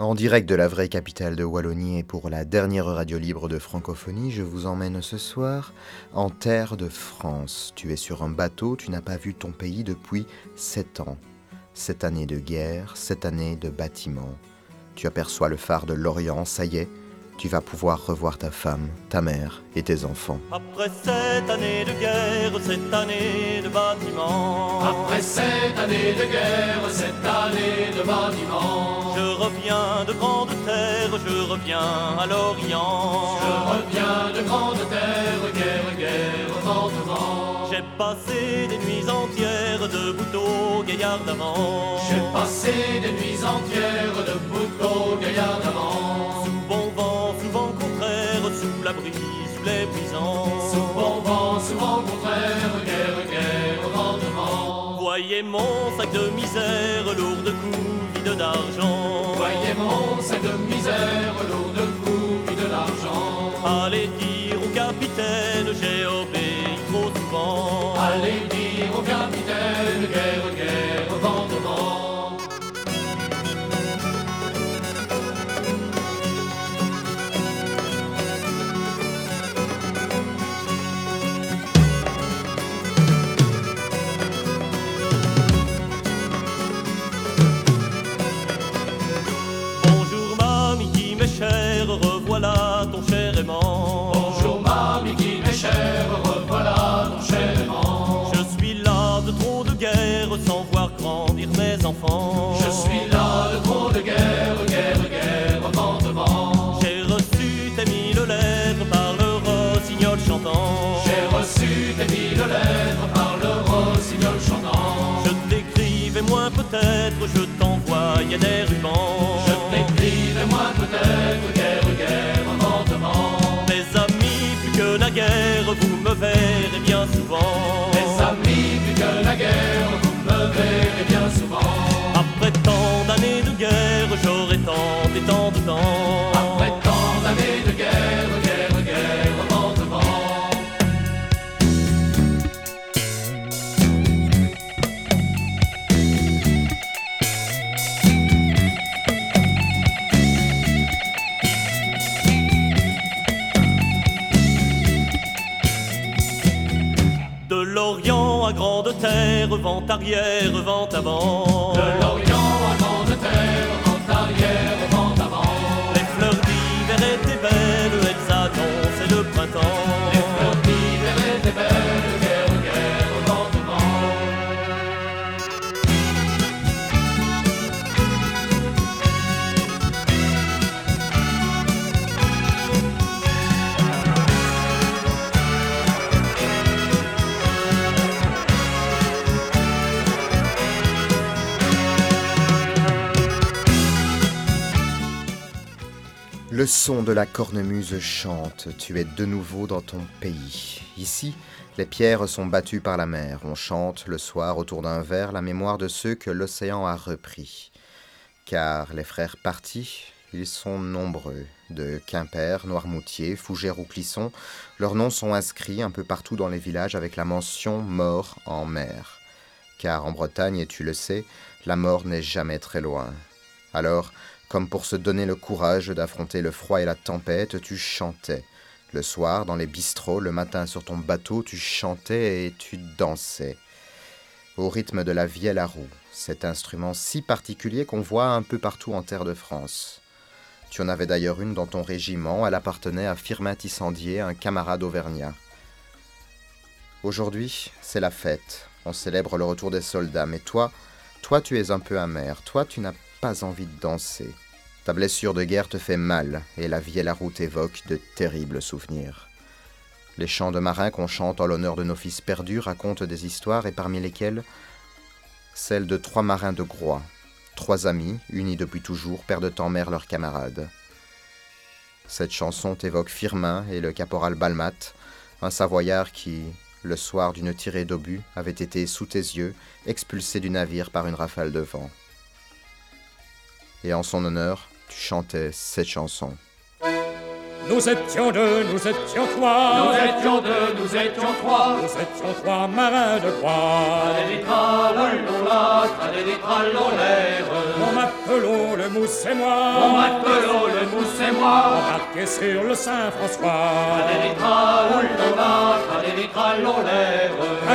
En direct de la vraie capitale de Wallonie et pour la dernière radio libre de francophonie, je vous emmène ce soir en terre de France. Tu es sur un bateau, tu n'as pas vu ton pays depuis sept ans. Sept années de guerre, sept années de bâtiment. Tu aperçois le phare de l'Orient, ça y est, tu vas pouvoir revoir ta femme, ta mère et tes enfants. Après cette année de guerre, cette année de bâtiment. Après cette année de guerre, cette année de bâtiment. Je reviens de grande terre, je reviens à l'Orient. Je reviens de grande terre, guerre, guerre, vent, vent. J'ai passé des nuits entières debout au gaillard d'avant. J'ai passé des nuits entières debout au gaillard d'avant. La brise, sous les brisants. Bon vent, souvent contraire, guerre, guerre, vent, vent. Voyez mon sac de misère, lourd de coups, vide d'argent. Voyez mon sac de misère, lourd de coups, vide d'argent. Allez grande terre, vent arrière, vent avant. Le son de la cornemuse chante, tu es de nouveau dans ton pays. Ici, les pierres sont battues par la mer, on chante le soir autour d'un verre la mémoire de ceux que l'océan a repris. Car les frères partis, ils sont nombreux, de Quimper, Noirmoutier, Fougères ou Clisson, leurs noms sont inscrits un peu partout dans les villages avec la mention mort en mer. Car en Bretagne, et tu le sais, la mort n'est jamais très loin. Alors, comme pour se donner le courage d'affronter le froid et la tempête, tu chantais. Le soir, dans les bistrots, le matin sur ton bateau, tu chantais et tu dansais. Au rythme de la vielle à roue, cet instrument si particulier qu'on voit un peu partout en terre de France. Tu en avais d'ailleurs une dans ton régiment, elle appartenait à Firmin Tissandier, un camarade auvergnat. Aujourd'hui, c'est la fête, on célèbre le retour des soldats, mais toi, toi tu es un peu amer, toi tu n'as pas envie de danser. Ta blessure de guerre te fait mal, et la vie et la route évoquent de terribles souvenirs. Les chants de marins qu'on chante en l'honneur de nos fils perdus racontent des histoires, et parmi lesquelles celle de trois marins de Groix, trois amis, unis depuis toujours, perdent en mer leurs camarades. Cette chanson évoque Firmin et le caporal Balmat, un Savoyard qui, le soir d'une tirée d'obus, avait été sous tes yeux, expulsé du navire par une rafale de vent et en son honneur, tu chantais cette chanson. Nous étions deux, nous étions trois. Nous étions deux, nous étions trois. Nous étions trois marins de croix. Mon matelot, le mousse et moi. Mon matelot, le mousse et moi. Embarqués sur le Saint-François.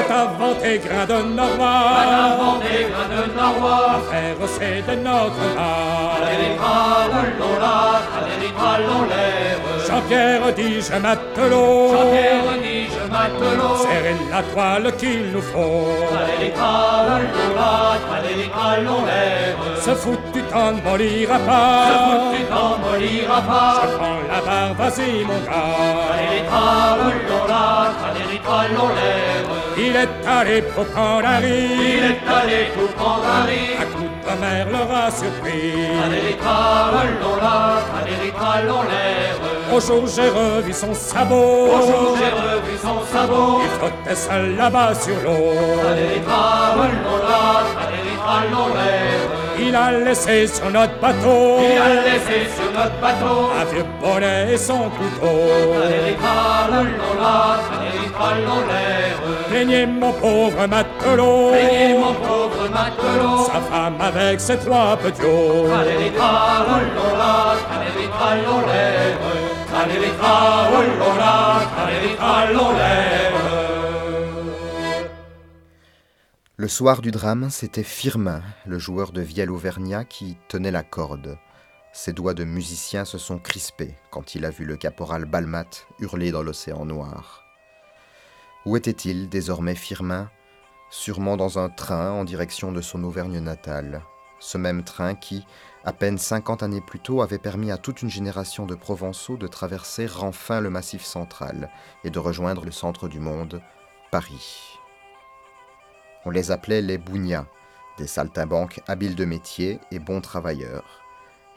Avant tes grains de Norrois. Avant des grains de Norrois. Faire c'est de notre art. Tralala, tralala, Jean-Pierre dit je matelot. Jean-Pierre dit je matelot. Serrer la toile qu'il nous faut. Tralala, tralala, Ce foutu temps ne mollira pas. Tu t'envoliras pas. Je prends la barre, vas-y mon gars. Tralala, tralala, Il est allé pour prendre un Il est allé tout prendre un riz. De mer l'aura surpris. Tralala, tralala, Au jour j'ai revu son sabot. Bonjour, j'ai revu son sabot. Il frottait seul là-bas sur l'eau. Tralala, tralala, Il a laissé sur notre bateau Il a laissé sur notre bateau. un vieux bonnet et son couteau. Tralala, tralala, Plaignez mon pauvre matelot. Payez mon pauvre matelot. Sa femme avec ses trois petits. Tralala, tralala, tralala, Le soir du drame, c'était Firmin, le joueur de vielle auvergnat, qui tenait la corde. Ses doigts de musicien se sont crispés quand il a vu le caporal Balmat hurler dans l'océan noir. Où était-il désormais Firmin? Sûrement dans un train en direction de son Auvergne natale. Ce même train qui, à peine 50 années plus tôt, avait permis à toute une génération de Provençaux de traverser enfin le massif central et de rejoindre le centre du monde, Paris. On les appelait les bougnats, des saltimbanques habiles de métier et bons travailleurs.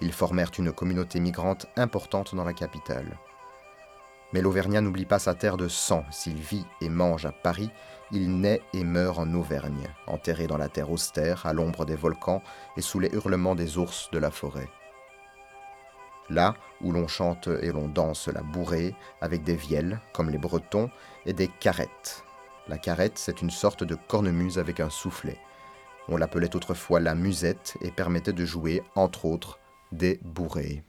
Ils formèrent une communauté migrante importante dans la capitale. Mais l'Auvergnat n'oublie pas sa terre de sang. S'il vit et mange à Paris, il naît et meurt en Auvergne, enterré dans la terre austère, à l'ombre des volcans et sous les hurlements des ours de la forêt. Là où l'on chante et l'on danse la bourrée, avec des vielles, comme les Bretons, et des carrettes. La carrette, c'est une sorte de cornemuse avec un soufflet. On l'appelait autrefois la musette et permettait de jouer, entre autres, des bourrées.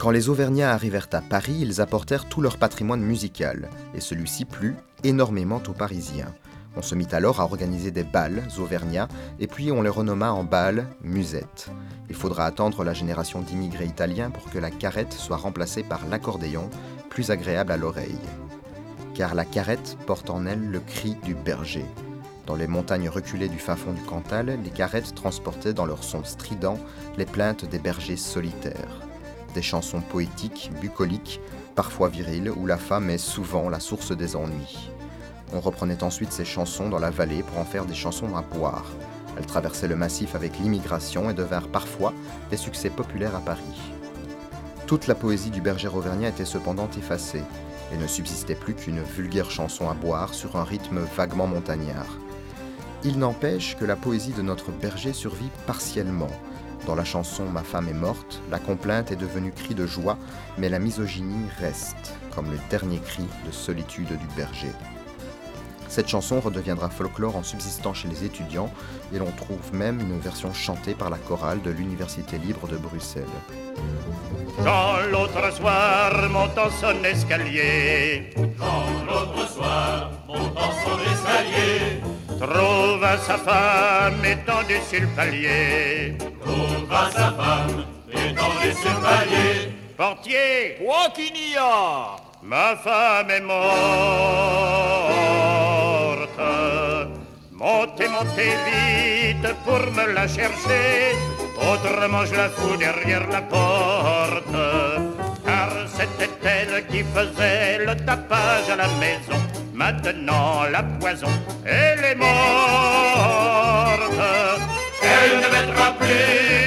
Quand les Auvergnats arrivèrent à Paris, ils apportèrent tout leur patrimoine musical, et celui-ci plut énormément aux Parisiens. On se mit alors à organiser des bals auvergnats, et puis on les renomma en bals musettes. Il faudra attendre la génération d'immigrés italiens pour que la carrette soit remplacée par l'accordéon, plus agréable à l'oreille. Car la carrette porte en elle le cri du berger. Dans les montagnes reculées du fin fond du Cantal, les carrettes transportaient dans leur son strident les plaintes des bergers solitaires. Des chansons poétiques, bucoliques, parfois viriles, où la femme est souvent la source des ennuis. On reprenait ensuite ces chansons dans la vallée pour en faire des chansons à boire. Elles traversaient le massif avec l'immigration et devinrent parfois des succès populaires à Paris. Toute la poésie du berger auvergnat était cependant effacée et ne subsistait plus qu'une vulgaire chanson à boire sur un rythme vaguement montagnard. Il n'empêche que la poésie de notre berger survit partiellement. Dans la chanson Ma femme est morte, la complainte est devenue cri de joie, mais la misogynie reste, comme le dernier cri de solitude du berger. Cette chanson redeviendra folklore en subsistant chez les étudiants et l'on trouve même une version chantée par la chorale de l'Université libre de Bruxelles. Quand l'autre soir montant son escalier Quand l'autre soir, montant son escalier, Trouva sa femme étendue sur le palier trouva sa femme étendue sur le palier. Portier, Quoi qu'il n'y a. Ma femme est morte Montez, montez vite pour me la chercher. Autrement je la fous derrière la porte. Car c'était elle qui faisait le tapage à la maison. Maintenant la poison, elle est morte. Elle ne mettra plus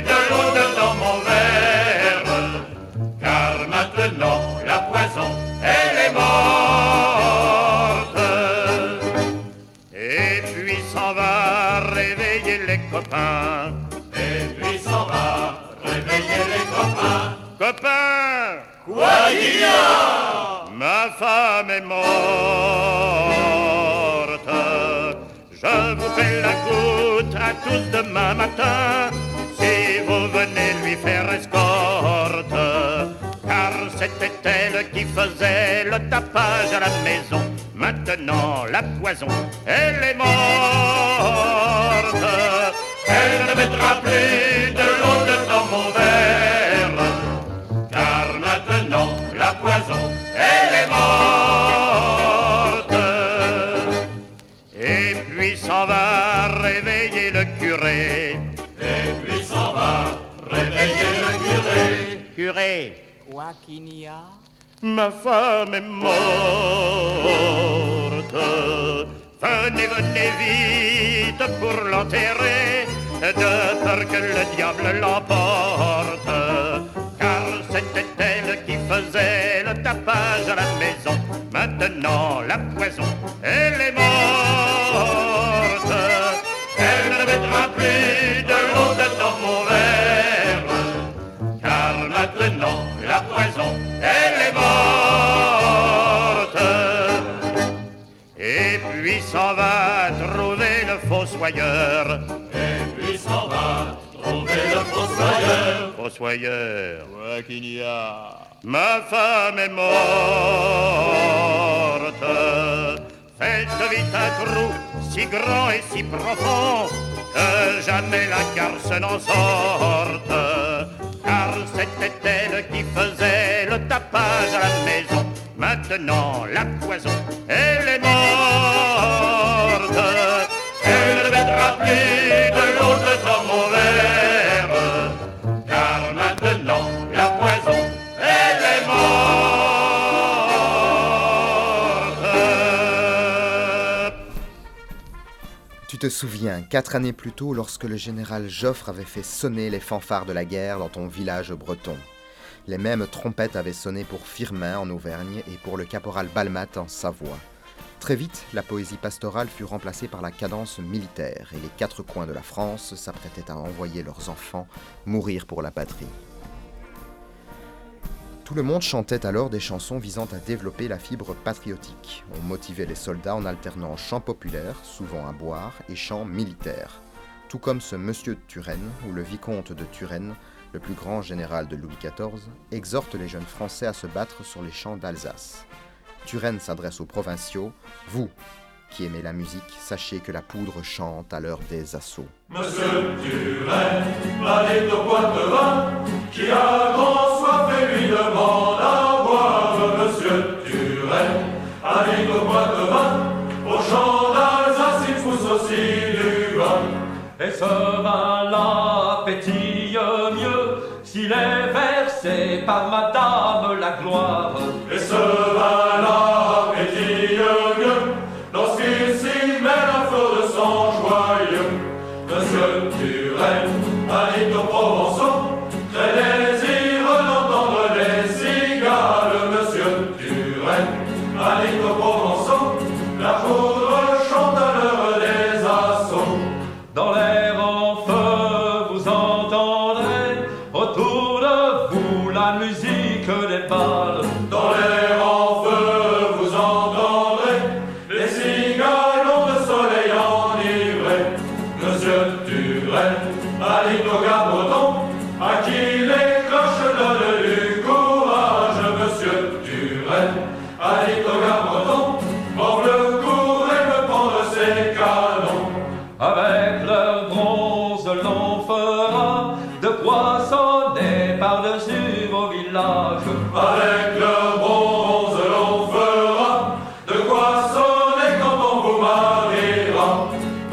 copains Et puis s'en va réveiller les copains. Copains, Quoi qu'il y a Ma femme est morte. Je vous fais la goutte à tous demain matin si vous venez lui faire escorte. Car c'était elle qui faisait le tapage à la maison. Maintenant, la poison, elle est morte. Elle ne mettra plus de l'eau dans mon verre. Car maintenant, la poison, elle est morte. Et puis s'en va réveiller le curé. Et puis s'en va réveiller le curé. Curé, Quoi qu'il y a? Ma femme est morte. Venez, venez vite pour l'enterrer, de peur que le diable l'emporte. Car c'était elle qui faisait le tapage à la maison. Maintenant, la poison, elle est morte. Elle ne mettra plus de l'eau dans mon verre. Car maintenant, la poison, elle est morte. Et puis s'en va trouver le fossoyeur. Fossoyeur. Quoi qu'il y a ma femme est morte. Faites vite un trou si grand et si profond que jamais la garce n'en sorte. Car c'était elle qui faisait le tapage à la maison. Maintenant, la poison, elle est morte. Elle ne mettra plus te souviens, quatre années plus tôt, lorsque le général Joffre avait fait sonner les fanfares de la guerre dans ton village breton. Les mêmes trompettes avaient sonné pour Firmin en Auvergne et pour le caporal Balmat en Savoie. Très vite, la poésie pastorale fut remplacée par la cadence militaire et les quatre coins de la France s'apprêtaient à envoyer leurs enfants mourir pour la patrie. Tout le monde chantait alors des chansons visant à développer la fibre patriotique. On motivait les soldats en alternant chants populaires, souvent à boire, et chants militaires. Tout comme ce monsieur de Turenne, où le vicomte de Turenne, le plus grand général de Louis XIV, exhorte les jeunes Français à se battre sur les champs d'Alsace. Turenne s'adresse aux provinciaux. Vous, qui aimez la musique, sachez que la poudre chante à l'heure des assauts. Monsieur Turenne, allez au boîte de vin, qui a grand soif et lui demande à boire. Monsieur Turenne, allez au boîte de vin, au champ d'Alsace il pousse aussi du vin. Et ce vin-là mieux s'il est versé par Madame la gloire. Et ce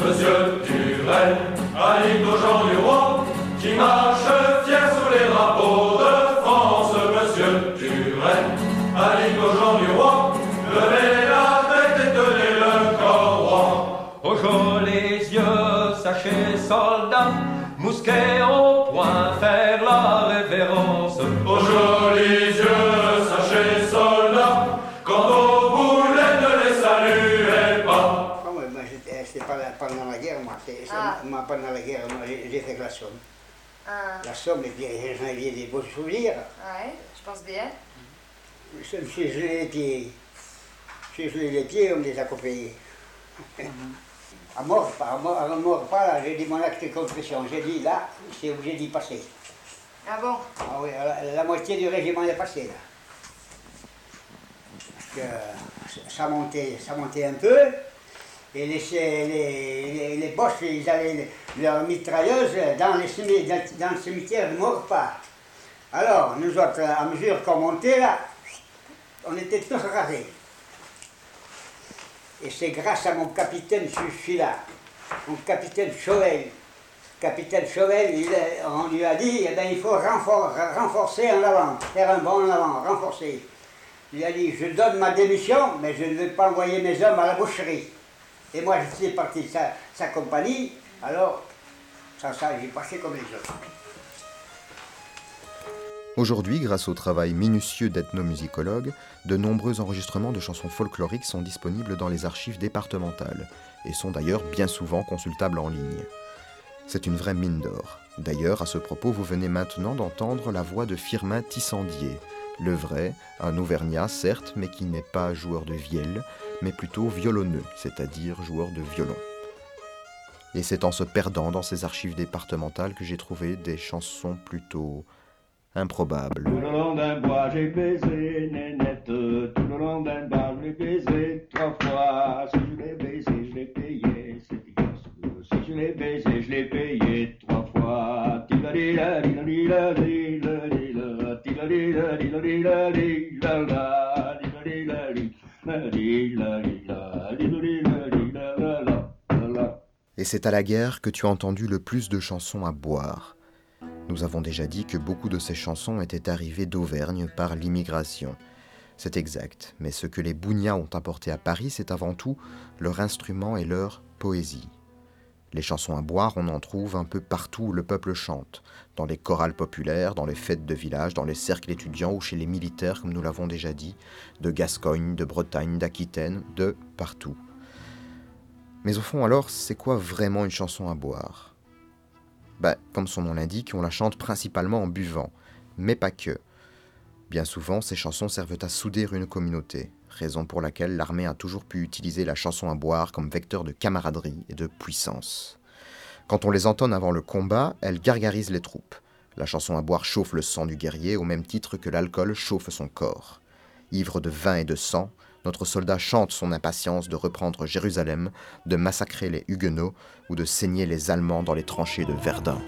Monsieur Turenne, allez au Jean du Roi, qui marche pendant la guerre, moi. Moi, pendant la glaçon. Ah, La Somme, et puis j'en ai des beaux souvenirs. ouais, je pense bien. Je me suis gelé les pieds. Je suis gelé les pieds, on me les a coupés. À mort, pas, à mort, à mort pas, là, j'ai dit mon acte de contrition. J'ai dit là, c'est obligé d'y passer. Ah bon? Ah oui, la, la moitié du régiment est passé là. Parce que ça montait, ça montait un peu. Et les, les, les, Boches, ils avaient leurs mitrailleuses dans, dans, le cimetière de Maurepas. Alors, nous autres, à mesure qu'on montait là, on était tous rasés. Et c'est grâce à mon capitaine, je suis là, mon capitaine Chauvel. Capitaine Chauvel, il on lui a dit, eh ben, il faut renfor- renforcer en avant, faire un bond en avant, renforcer. Il a dit, je donne ma démission, mais je ne vais pas envoyer mes hommes à la boucherie. Et moi, je suis parti de sa, sa compagnie, alors, ça, ça, j'ai passé comme les autres. Aujourd'hui, grâce au travail minutieux d'ethnomusicologues, de nombreux enregistrements de chansons folkloriques sont disponibles dans les archives départementales et sont d'ailleurs bien souvent consultables en ligne. C'est une vraie mine d'or. D'ailleurs, à ce propos, vous venez maintenant d'entendre la voix de Firmin Tissandier, le vrai, un Auvergnat certes, mais qui n'est pas joueur de vielle, mais plutôt violonneux, c'est-à-dire joueur de violon. Et c'est en se perdant dans ces archives départementales que j'ai trouvé des chansons plutôt improbables. Et c'est à la guerre que tu as entendu le plus de chansons à boire. Nous avons déjà dit que beaucoup de ces chansons étaient arrivées d'Auvergne par l'immigration. C'est exact, mais ce que les Bougnats ont apporté à Paris, c'est avant tout leur instrument et leur poésie. Les chansons à boire, on en trouve un peu partout où le peuple chante, dans les chorales populaires, dans les fêtes de village, dans les cercles étudiants ou chez les militaires, comme nous l'avons déjà dit, de Gascogne, de Bretagne, d'Aquitaine, de partout. Mais au fond, alors, c'est quoi vraiment une chanson à boire? Bah, comme son nom l'indique, on la chante principalement en buvant, mais pas que. Bien souvent, ces chansons servent à souder une communauté, raison pour laquelle l'armée a toujours pu utiliser la chanson à boire comme vecteur de camaraderie et de puissance. Quand on les entonne avant le combat, elles gargarisent les troupes. La chanson à boire chauffe le sang du guerrier au même titre que l'alcool chauffe son corps. Ivre de vin et de sang, notre soldat chante son impatience de reprendre Jérusalem, de massacrer les Huguenots ou de saigner les Allemands dans les tranchées de Verdun.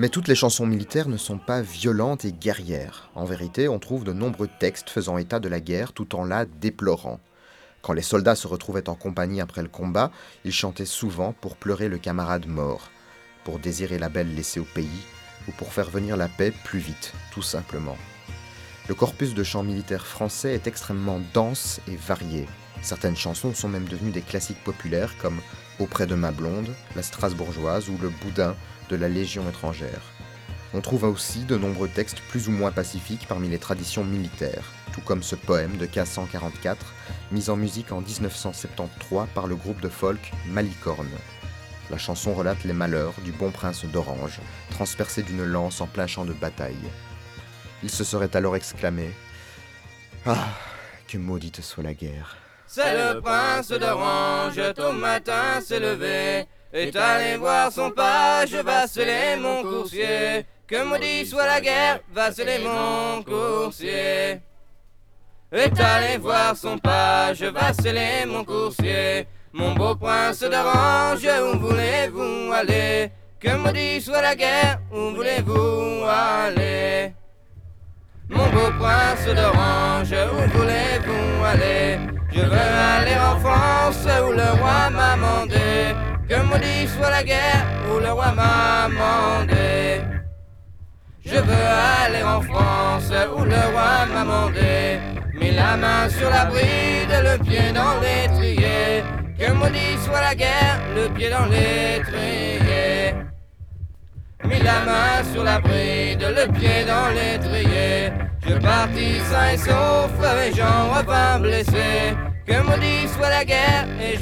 Mais toutes les chansons militaires ne sont pas violentes et guerrières. En vérité, on trouve de nombreux textes faisant état de la guerre tout en la déplorant. Quand les soldats se retrouvaient en compagnie après le combat, ils chantaient souvent pour pleurer le camarade mort, pour désirer la belle laissée au pays, ou pour faire venir la paix plus vite, tout simplement. Le corpus de chants militaires français est extrêmement dense et varié. Certaines chansons sont même devenues des classiques populaires comme Auprès de ma blonde, La Strasbourgeoise ou Le Boudin de la Légion étrangère. On trouve aussi de nombreux textes plus ou moins pacifiques parmi les traditions militaires, tout comme ce poème de K144, mis en musique en 1973 par le groupe de folk Malicorne. La chanson relate les malheurs du bon prince d'Orange, transpercé d'une lance en plein champ de bataille. Il se serait alors exclamé Ah, que maudite soit la guerre. C'est le prince d'Orange, tôt matin s'est levé, est allé voir son page, vaceler mon coursier. Que maudit soit la guerre, vaceler mon coursier. Est allé voir son page, vaceler mon coursier. Mon beau prince d'Orange, où voulez-vous aller? Que maudit soit la guerre, où voulez-vous aller? Mon beau prince d'Orange, où voulez-vous aller? Je veux aller en France où le roi m'a mandé que maudit soit la guerre où le roi m'a mandé. Je veux aller en France où le roi m'a mandé. Mis la main sur la bride, le pied dans l'étrier. Que maudit soit la guerre, le pied dans l'étrier. Mis la main sur la bride, le pied dans l'étrier. Je partis sain et sauf et j'en revins blessé. Que maudit soit la guerre et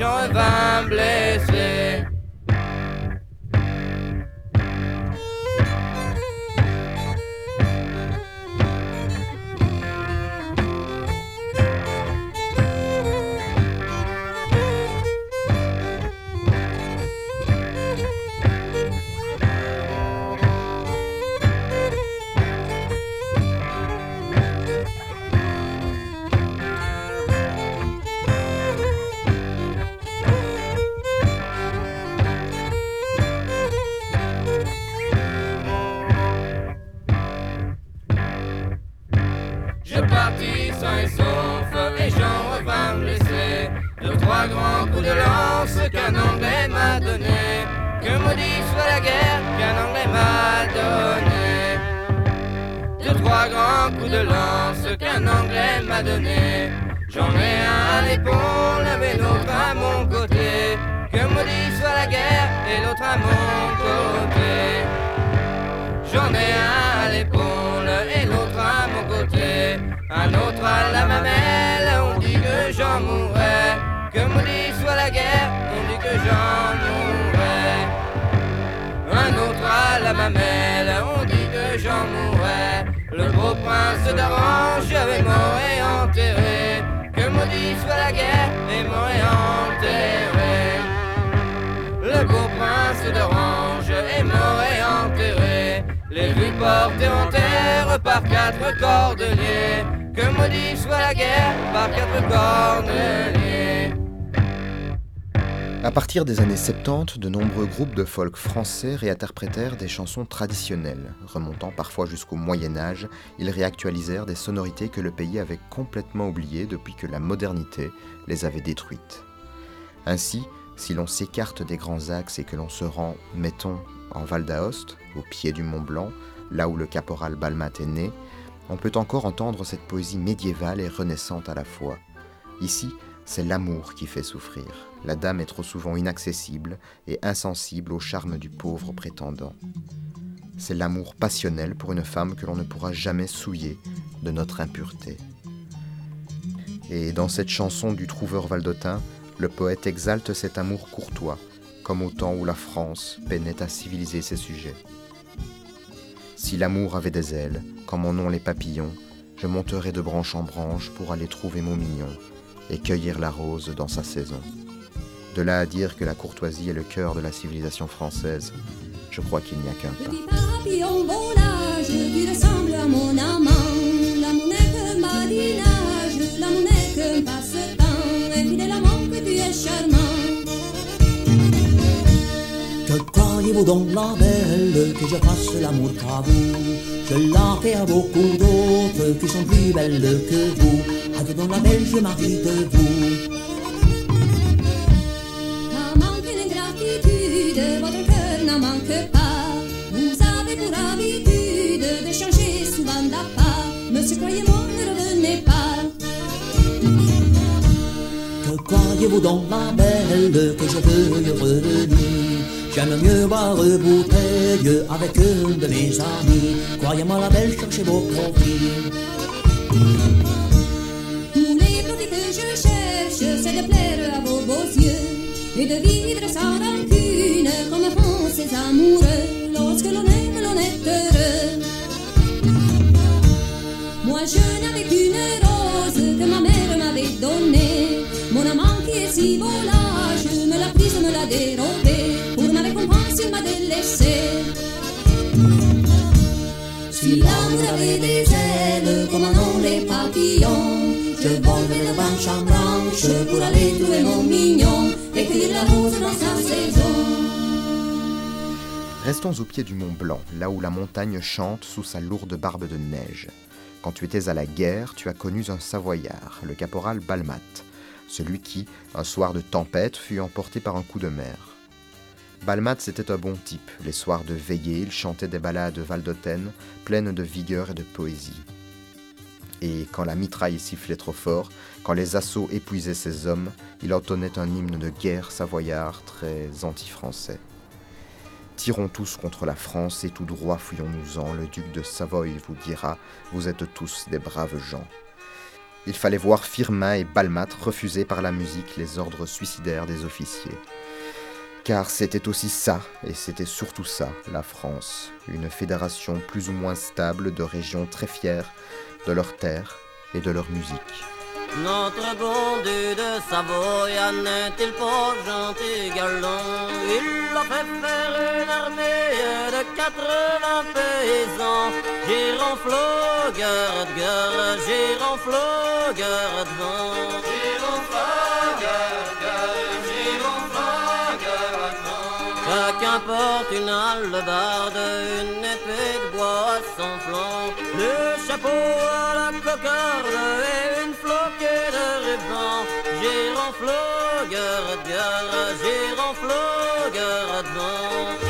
violence qu'un anglais m'a donnée. Que maudit soit la guerre qu'un anglais m'a donnée. Deux, trois grands coups de lance qu'un anglais m'a donnés. J'en ai un à l'épaule, mais l'autre à mon côté. Que maudit soit la guerre et l'autre à mon côté. J'en ai un à l'épaule et l'autre à mon côté. Un autre à la mamelle, on dit que j'en mourrais. Que maudit la guerre, on dit que j'en mourrai. Un autre à la mamelle, on dit que j'en mourrai. Le beau prince d'Orange, avec m'aurait enterré. Que maudit soit la guerre, et m'aurait enterré. Le beau prince d'Orange, et m'aurait enterré. Les rues portées en terre par quatre cordeliers. Que maudit soit la guerre par quatre corneliers. À partir des années 70, de nombreux groupes de folk français réinterprétèrent des chansons traditionnelles. Remontant parfois jusqu'au Moyen Âge, ils réactualisèrent des sonorités que le pays avait complètement oubliées depuis que la modernité les avait détruites. Ainsi, si l'on s'écarte des grands axes et que l'on se rend, mettons, en Val d'Aoste, au pied du Mont Blanc, là où le caporal Balmat est né, on peut encore entendre cette poésie médiévale et renaissante à la fois. Ici, c'est l'amour qui fait souffrir. La dame est trop souvent inaccessible et insensible au charme du pauvre prétendant. C'est l'amour passionnel pour une femme que l'on ne pourra jamais souiller de notre impureté. Et dans cette chanson du trouveur valdotin, le poète exalte cet amour courtois, comme au temps où la France peinait à civiliser ses sujets. Si l'amour avait des ailes, comme en ont les papillons, je monterais de branche en branche pour aller trouver mon mignon et cueillir la rose dans sa saison. De là à dire que la courtoisie est le cœur de la civilisation française, je crois qu'il n'y a qu'un pas. Petit papillon volage, tu ressembles à mon amant. La monnaie badinage, la monnaie passe-temps. Et fidèle amant que tu es charmant. Que croyez-vous donc, la belle, que je fasse l'amour qu'à vous? Je l'en fais à beaucoup d'autres qui sont plus belles que vous. Adieu donc la belle, je m'arrive de vous. Manque pas. Vous avez pour habitude de changer souvent d'appart. Monsieur, croyez-moi, ne revenez pas. Que croyez-vous donc, la belle, que je veuille revenir? J'aime mieux boire bouteille avec une de mes amies. Croyez-moi, la belle, cherchez vos profits. Tous les profits que je cherche, c'est de plaire à vos beaux yeux et de vivre sans rancune comme ces amoureux. Lorsque l'on aime, l'on est heureux. Moi, je n'avais qu'une rose que ma mère m'avait donnée. Mon amant qui est si je me l'a prise, me l'a dérobée. Pour ma récompense, il m'a délaissé. Si l'amour avait des ailes comme ont les papillons, je volerais de branche en branche pour aller trouver mon mignon et cueillir la rose dans sa saison. Restons au pied du Mont Blanc, là où la montagne chante sous sa lourde barbe de neige. Quand tu étais à la guerre, tu as connu un Savoyard, le caporal Balmat, celui qui, un soir de tempête, fut emporté par un coup de mer. Balmat, c'était un bon type. Les soirs de veillée, il chantait des ballades valdotaines, pleines de vigueur et de poésie. Et quand la mitraille sifflait trop fort, quand les assauts épuisaient ses hommes, il entonnait un hymne de guerre savoyard très anti-français. Tirons tous contre la France et tout droit fouillons-nous-en, le duc de Savoie vous dira, vous êtes tous des braves gens. Il fallait voir Firmin et Balmat refuser par la musique les ordres suicidaires des officiers. Car c'était aussi ça, et c'était surtout ça, la France, une fédération plus ou moins stable de régions très fières de leurs terres et de leur musique. Notre bon Dieu de Savoie n'est-il pas gentil galant Il a fait faire une armée de 80 paysans. Giroflo, garde, garde, giroflo, garde, vent. Vent Qu'importe une hallebarde, une épée de bois sans flanc. Le chapeau à la cocarde et une ruban Giroflo, garde, garde, giroflo, garde, vent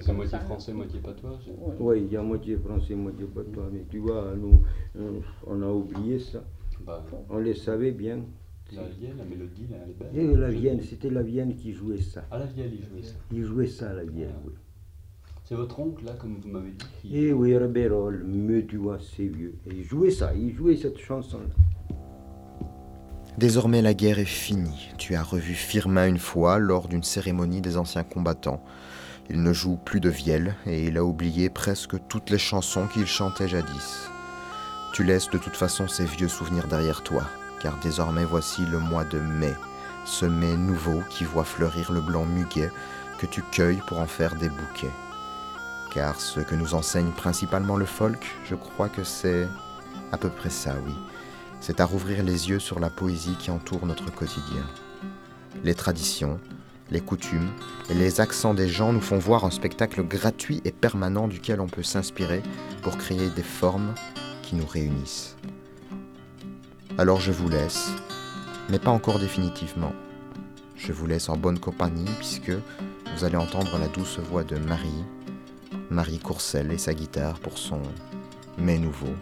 C'est moitié ça. français, moitié patois. Oui. Il y a moitié français, moitié patois. Mais tu vois, nous, euh, on a oublié ça. Bah, On les savait bien. la vienne, la mélodie, là, elle est belle. Et la Vienne, c'était la Vienne qui jouait ça. Ah, la vienne, il jouait ça. Il jouait ça, la Vienne, oui. C'est votre oncle, là, comme vous m'avez dit qui- Et oui, Rebérol, mais tu vois, c'est vieux. Et il jouait ça, il jouait cette chanson-là. Désormais la guerre est finie. Tu as revu Firmin une fois lors d'une cérémonie des anciens combattants. Il ne joue plus de vielle et il a oublié presque toutes les chansons qu'il chantait jadis. Tu laisses de toute façon ces vieux souvenirs derrière toi, car désormais voici le mois de mai, ce mai nouveau qui voit fleurir le blanc muguet que tu cueilles pour en faire des bouquets. Car ce que nous enseigne principalement le folk, je crois que c'est à peu près ça, oui c'est à rouvrir les yeux sur la poésie qui entoure notre quotidien. Les traditions, les coutumes et les accents des gens nous font voir un spectacle gratuit et permanent duquel on peut s'inspirer pour créer des formes qui nous réunissent. Alors je vous laisse, mais pas encore définitivement. Je vous laisse en bonne compagnie puisque vous allez entendre la douce voix de Marie, Marie Courcelles et sa guitare pour son Mais nouveau.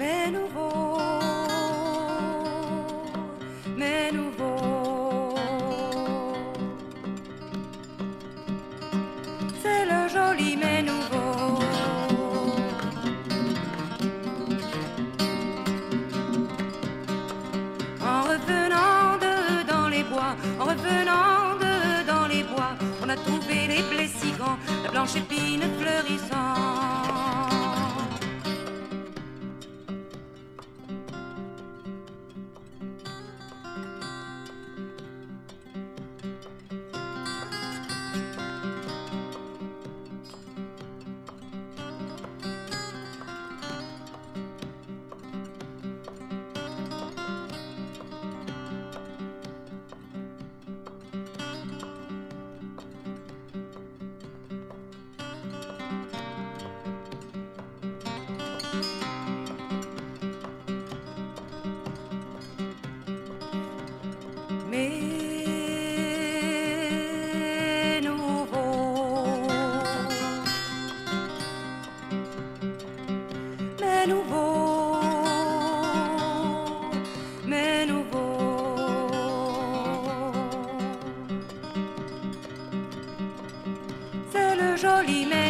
Mais nouveau, le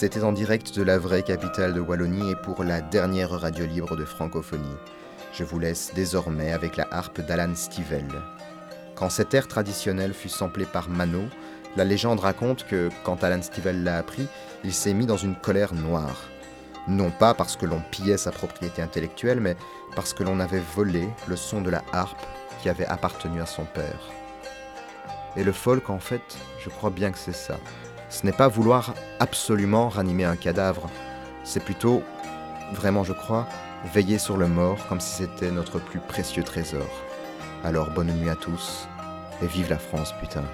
C'était en direct de la vraie capitale de Wallonie et pour la dernière radio libre de francophonie. Je vous laisse désormais avec la harpe d'Alan Stivell. Quand cet air traditionnel fut samplé par Mano, la légende raconte que, quand Alan Stivell l'a appris, il s'est mis dans une colère noire. Non pas parce que l'on pillait sa propriété intellectuelle, mais parce que l'on avait volé le son de la harpe qui avait appartenu à son père. Et le folk, en fait, je crois bien que c'est ça. Ce n'est pas vouloir absolument ranimer un cadavre, c'est plutôt, vraiment je crois, veiller sur le mort comme si c'était notre plus précieux trésor. Alors bonne nuit à tous, et vive la France, putain.